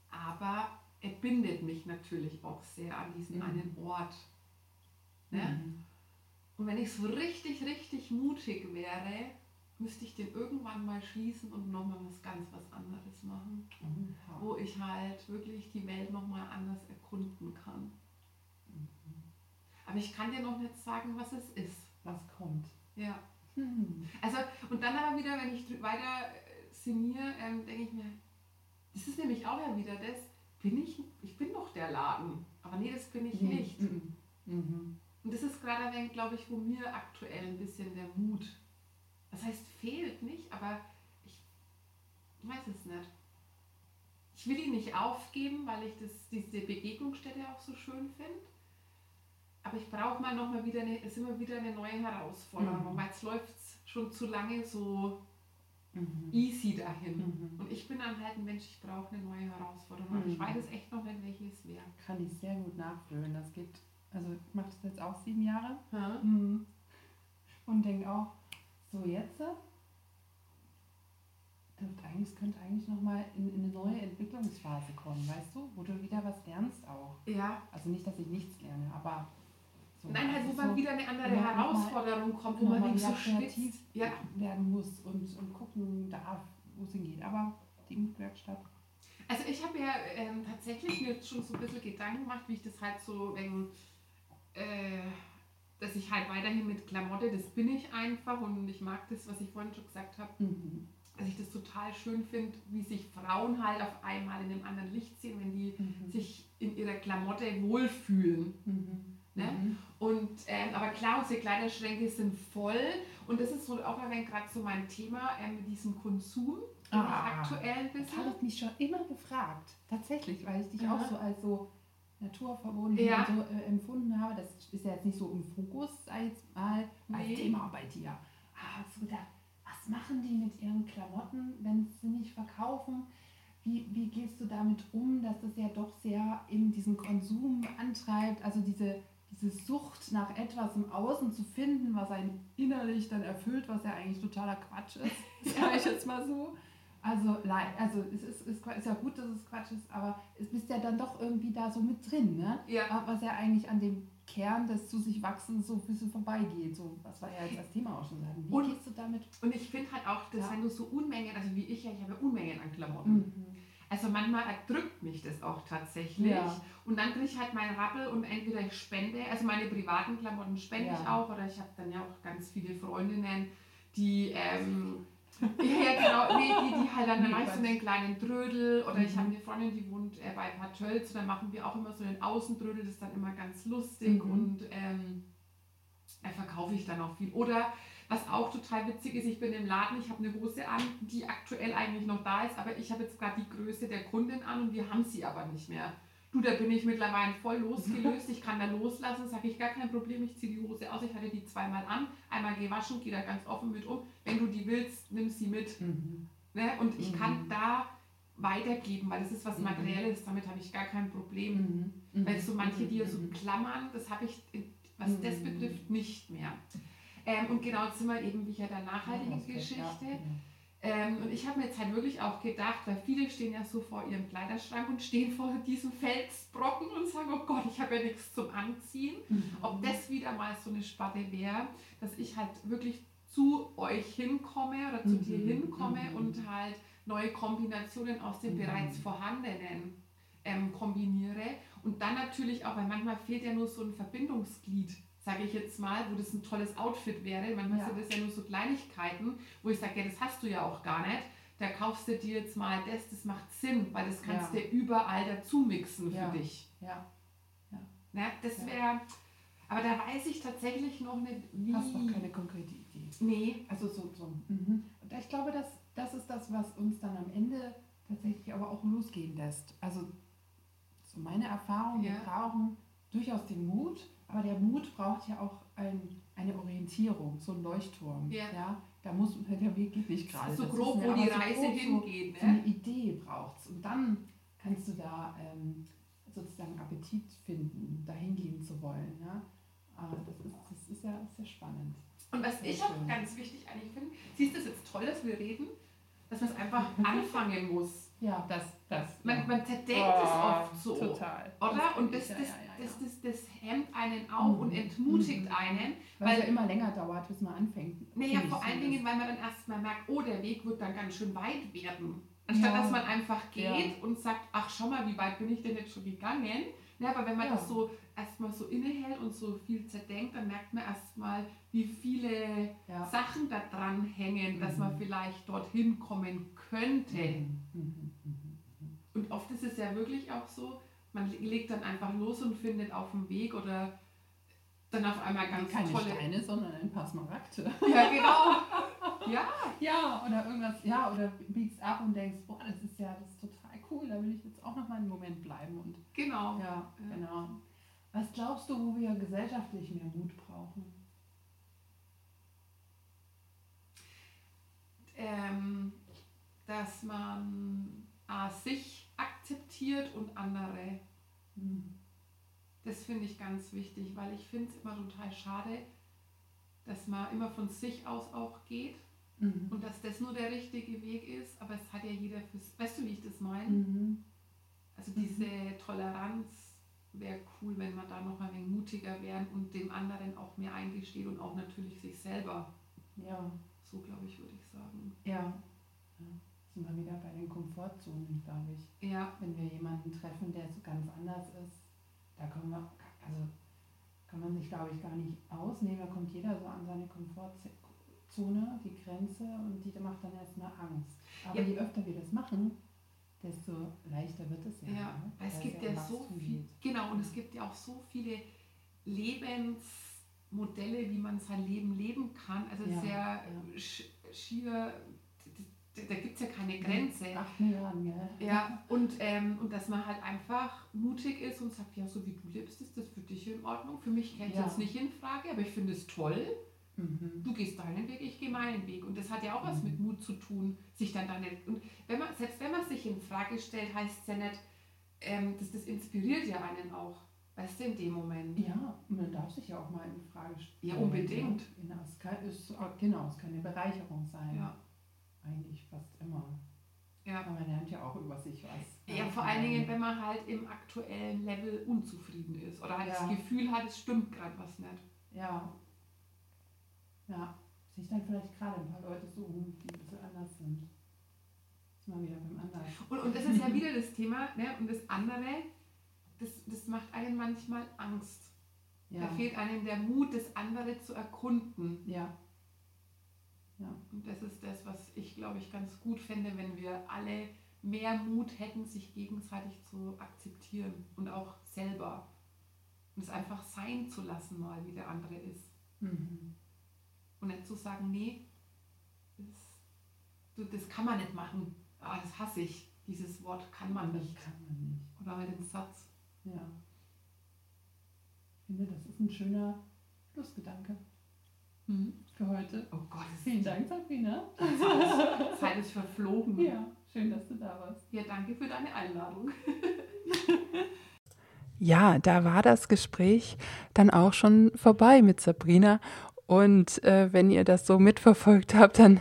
aber er bindet mich natürlich auch sehr an diesen Mhm. einen Ort. Ne? Mhm. Und wenn ich so richtig, richtig mutig wäre, müsste ich den irgendwann mal schließen und nochmal was ganz was anderes machen, Oha. wo ich halt wirklich die Welt nochmal anders erkunden kann. Mhm. Aber ich kann dir noch nicht sagen, was es ist. Was kommt? Ja. Hm. Also, und dann aber wieder, wenn ich weiter äh, sinniere, ähm, denke ich mir, das ist nämlich auch ja wieder das, bin ich, ich bin doch der Laden. Aber nee, das bin ich nicht. Mhm. Mhm. Und das ist gerade glaube ich, wo mir aktuell ein bisschen der Mut, das heißt fehlt nicht, aber ich weiß es nicht. Ich will ihn nicht aufgeben, weil ich das, diese Begegnungsstätte auch so schön finde. Aber ich brauche mal nochmal wieder eine, es ist immer wieder eine neue Herausforderung, Mhm. weil es läuft schon zu lange so Mhm. easy dahin. Mhm. Und ich bin dann halt ein Mensch, ich brauche eine neue Herausforderung. Aber ich Mhm. weiß es echt noch nicht, welche es wäre. Kann ich sehr gut nachfühlen. Das geht, also ich mache das jetzt auch sieben Jahre. Mhm. Und denke auch, so jetzt dürfte eigentlich, könnte eigentlich nochmal in, in eine neue Entwicklungsphase kommen, weißt du, wo du wieder was lernst auch. Ja, Also nicht, dass ich nichts lerne, aber so. Nein, halt, also wo man so wieder eine andere noch mal- Herausforderung kommt, wo man nicht so kreativ. Ja. werden muss und, und gucken darf, wo es hingeht. Aber die Mutwerkstatt. Also ich habe ja ähm, tatsächlich mir jetzt schon so ein bisschen Gedanken gemacht, wie ich das halt so, wenn, äh, dass ich halt weiterhin mit Klamotte, das bin ich einfach und ich mag das, was ich vorhin schon gesagt habe, Mhm. dass ich das total schön finde, wie sich Frauen halt auf einmal in einem anderen Licht sehen, wenn die Mhm. sich in ihrer Klamotte wohlfühlen. Mhm. Ne? Mhm. Und, ähm, aber klar, unsere Kleiderschränke sind voll und das ist so auch gerade so mein Thema ähm, mit diesem Konsum, Ah, aktuell Das habe ich mich schon immer gefragt. Tatsächlich, weil ich dich Ja. auch so als so naturverbunden Ja. so äh, empfunden habe. Das ist ja jetzt nicht so im Fokus, jetzt mal, als Nee. Thema bei dir. Aber hast du gedacht, was machen die mit ihren Klamotten, wenn sie nicht verkaufen? Wie, wie gehst du damit um, dass das ja doch sehr eben diesen Konsum antreibt, also diese, diese Sucht nach etwas im Außen zu finden, was einen innerlich dann erfüllt, was ja eigentlich totaler Quatsch ist, [laughs] sage ich jetzt mal so. Also, also es ist, ist, ist ja gut, dass es Quatsch ist, aber es bist ja dann doch irgendwie da so mit drin, ne? Ja. Was ja eigentlich an dem Kern des zu sich wachsen so ein bisschen vorbeigeht. So, was wir ja jetzt als Thema auch schon. Wie Und- gehst du damit? Und ich finde halt auch, dass Ja. wenn du so Unmengen, also wie ich ja, ich habe ja Unmengen an Klamotten. Mhm. Also manchmal erdrückt mich das auch tatsächlich. Ja. Und dann kriege ich halt meinen Rappel und entweder ich spende, also meine privaten Klamotten spende ich Ja. auch oder ich habe dann ja auch ganz viele Freundinnen, die, ähm, ja, ja, genau, nee, die, die halt dann, dann Nee, mache ich so einen kleinen Trödel oder ich Mhm. habe eine Freundin, die wohnt äh, bei Bad Tölz und dann machen wir auch immer so einen Außentrödel, das ist dann immer ganz lustig Mhm. und ähm, da verkaufe ich dann auch viel. Oder was auch total witzig ist, ich bin im Laden, ich habe eine Hose an, die aktuell eigentlich noch da ist, aber ich habe jetzt gerade die Größe der Kundin an und wir haben sie aber nicht mehr. Du, da bin ich mittlerweile voll losgelöst, ich kann da loslassen, sage ich gar kein Problem, ich ziehe die Hose aus, ich hatte die zweimal an, einmal gewaschen, gehe da ganz offen mit um. Wenn du die willst, nimm sie mit. Mhm. Ne? Und ich Mhm. kann da weitergeben, weil das ist was Mhm. Materielles, damit habe ich gar kein Problem. Mhm. Mhm. Weil so manche, die ja so Mhm. klammern, das habe ich, was das betrifft, nicht mehr. Ähm, und genau jetzt sind wir eben wieder der nachhaltigen Aspekt, Geschichte. Ja. Ähm, und ich habe mir jetzt halt wirklich auch gedacht, weil viele stehen ja so vor ihrem Kleiderschrank und stehen vor diesem Felsbrocken und sagen, oh Gott, ich habe ja nichts zum Anziehen. Mhm. Ob das wieder mal so eine Spatte wäre, dass ich halt wirklich zu euch hinkomme oder zu Mhm. dir hinkomme Mhm. und halt neue Kombinationen aus dem Mhm. bereits vorhandenen ähm, kombiniere. Und dann natürlich auch, weil manchmal fehlt ja nur so ein Verbindungsglied, sage ich jetzt mal, wo das ein tolles Outfit wäre. Manchmal Ja. sind das ja nur so Kleinigkeiten, wo ich sage, ja, das hast du ja auch gar nicht. Da kaufst du dir jetzt mal das, das macht Sinn, weil das kannst Ja. du überall dazu mixen für Ja. dich. Ja. Ne? Das Ja. wäre, aber da weiß ich tatsächlich noch nicht, wie. Hast noch keine konkrete Idee. Nee, Also so, so. Mhm. Und ich glaube, das, das ist das, was uns dann am Ende tatsächlich aber auch losgehen lässt. Also so meine Erfahrung, wir Ja. brauchen durchaus den Mut, aber der Mut braucht ja auch ein, eine Orientierung, so ein Leuchtturm. Ja. Da muss der Weg geht nicht gerade. so grob, wo die so Reise so- hingeht. so Ne? eine Idee braucht Und dann kannst du da ähm, sozusagen Appetit finden, dahin gehen zu wollen. Ja? Ah, das, ist, das ist, ja, ja spannend. Und was Sehr ich auch schön. ganz wichtig eigentlich finde, siehst du es jetzt toll, dass wir reden, dass man es einfach [laughs] anfangen muss. Ja, das, das. Man, man zerdenkt Oh, es oft so. Total. Oder? Und das, das, das, das, das hemmt einen auch und Mhm. entmutigt Mhm. einen. Weil es ja immer länger dauert, bis man anfängt. Naja, vor allen. Dingen, weil man dann erstmal merkt, oh, der Weg wird dann ganz schön weit werden. Anstatt Ja. dass man einfach geht Ja. und sagt, ach schau mal, wie weit bin ich denn jetzt schon gegangen? Ja, aber wenn man Ja. das so erstmal so innehält und so viel zerdenkt, dann merkt man erstmal, wie viele. Sachen da dran hängen, dass Mhm. man vielleicht dorthin kommen könnte. Mhm. Und oft ist es ja wirklich auch so, man legt dann einfach los und findet auf dem Weg oder dann auf einmal ganz Keine tolle. Steine, sondern ein paar Smaragde. Ja, genau. [laughs] Ja, Ja, oder irgendwas, ja, oder biegst ab und denkst, boah, das ist ja das ist total cool, da will ich jetzt auch noch mal einen Moment bleiben. Und genau. ja, Ja. genau. Was glaubst du, wo wir gesellschaftlich mehr Mut brauchen? ähm, dass man A, sich akzeptiert und andere. Mhm. Das finde ich ganz wichtig, weil ich finde es immer total schade, dass man immer von sich aus auch geht Mhm. und dass das nur der richtige Weg ist, aber es hat ja jeder fürs. Weißt du, wie ich das meine? Mhm. Also diese Toleranz wäre cool, wenn man da noch ein wenig mutiger wären und dem anderen auch mehr eingesteht und auch natürlich sich selber. Ja, So glaube ich, würde ich sagen. ja. Sind wir wieder bei den Komfortzonen, glaube ich. Ja, wenn wir jemanden treffen, der so ganz anders ist, da können wir, also kann man sich, glaube ich, gar nicht ausnehmen. Da kommt jeder so an seine Komfortzone, die Grenze und die macht dann erstmal Angst. Aber Ja. je öfter wir das machen, desto leichter wird es ja. Ja, ne? weil es gibt ja ja so viel, genau, und es gibt ja auch so viele Lebensmodelle, wie man sein Leben leben kann. Also Ja, sehr ja. sch- schier, da, gibt es ja keine Grenze. Acht Milliarden, gell? Ja, und, ähm, und dass man halt einfach mutig ist und sagt, ja, so wie du lebst, ist das für dich in Ordnung. Für mich käme es Ja. jetzt nicht in Frage, aber ich finde es toll. Mhm. Du gehst deinen Weg, ich gehe meinen Weg. Und das hat ja auch was Mhm. mit Mut zu tun, sich dann da nicht. Und wenn man, selbst wenn man sich in Frage stellt, heißt es ja nicht, ähm, dass das inspiriert ja einen auch. Weißt du, in dem Moment. Ja, und man darf sich ja auch mal in Frage stellen. Ja, unbedingt. Genau, es kann, ist, genau, es kann eine Bereicherung sein. Ja. Eigentlich fast immer. Ja. Aber man lernt ja auch über sich was. Ja, vor allen Dingen, wenn man halt im aktuellen Level unzufrieden ist oder halt Ja. das Gefühl hat, es stimmt gerade was nicht. Ja. Ja. Sich dann vielleicht gerade ein paar Leute suchen, die ein bisschen anders sind. Ist mal wieder beim anderen. Und, und das ist ja wieder das Thema, ne? Und das andere, das, das macht einen manchmal Angst. Da Ja. fehlt einem der Mut, das andere zu erkunden. Ja. Ja. Und das ist das, was ich, glaube ich, ganz gut fände, wenn wir alle mehr Mut hätten, sich gegenseitig zu akzeptieren und auch selber. Und es einfach sein zu lassen, mal wie der andere ist. Mhm. Und nicht zu sagen, nee, das, du, das kann man nicht machen. Ah, das hasse ich. Dieses Wort kann man das nicht. kann man nicht. Oder halt den Satz. Ja. Ich finde, das ist ein schöner Schlussgedanke für heute. Oh Gott, Vielen Dank, Sabrina. [laughs] halt Zeit ist verflogen. Ja, schön, dass du da warst. Ja, danke für deine Einladung. [laughs] Ja, da war das Gespräch dann auch schon vorbei mit Sabrina. Und äh, wenn ihr das so mitverfolgt habt, dann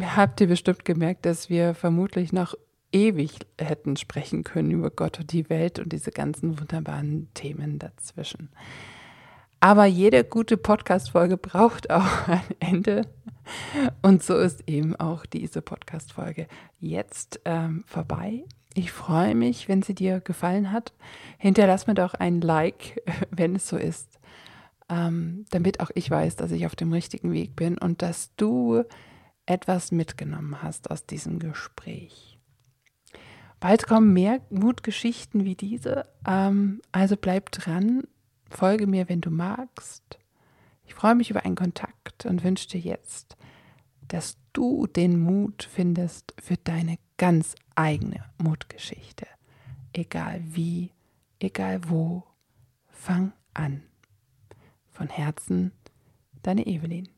habt ihr bestimmt gemerkt, dass wir vermutlich noch ewig hätten sprechen können über Gott und die Welt und diese ganzen wunderbaren Themen dazwischen. Aber jede gute Podcast-Folge braucht auch [laughs] ein Ende. Und so ist eben auch diese Podcast-Folge jetzt ähm, vorbei. Ich freue mich, wenn sie dir gefallen hat. Hinterlass mir doch ein Like, [laughs] wenn es so ist, ähm, damit auch ich weiß, dass ich auf dem richtigen Weg bin und dass du etwas mitgenommen hast aus diesem Gespräch. Bald kommen mehr Mutgeschichten wie diese, ähm, also bleib dran Folge mir, wenn du magst. Ich freue mich über einen Kontakt und wünsche dir jetzt, dass du den Mut findest für deine ganz eigene Mutgeschichte. Egal wie, egal wo, fang an. Von Herzen, deine Evelyn.